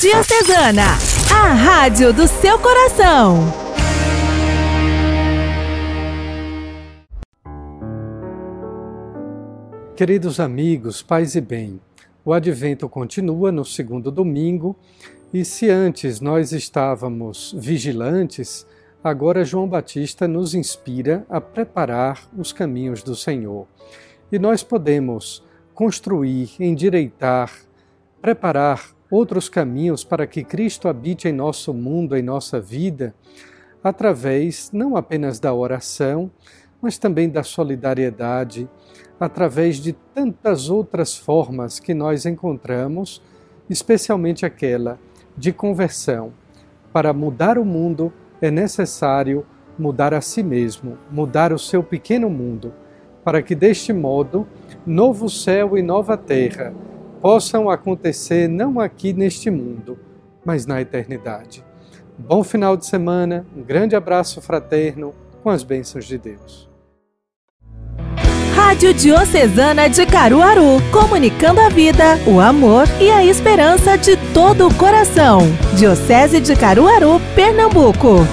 Diocesana, a rádio do seu coração. Queridos amigos, paz e bem, o advento continua no segundo domingo e se antes nós estávamos vigilantes, agora João Batista nos inspira a preparar os caminhos do Senhor. E nós podemos construir, endireitar, preparar outros caminhos para que Cristo habite em nosso mundo, em nossa vida, através não apenas da oração, mas também da solidariedade, através de tantas outras formas que nós encontramos, especialmente aquela de conversão. Para mudar o mundo é necessário mudar a si mesmo, mudar o seu pequeno mundo, para que deste modo novo céu e nova terra possam acontecer não aqui neste mundo, mas na eternidade. Bom final de semana, um grande abraço fraterno com as bênçãos de Deus. Rádio Diocesana de Caruaru, comunicando a vida, o amor e a esperança de todo o coração. Diocese de Caruaru, Pernambuco.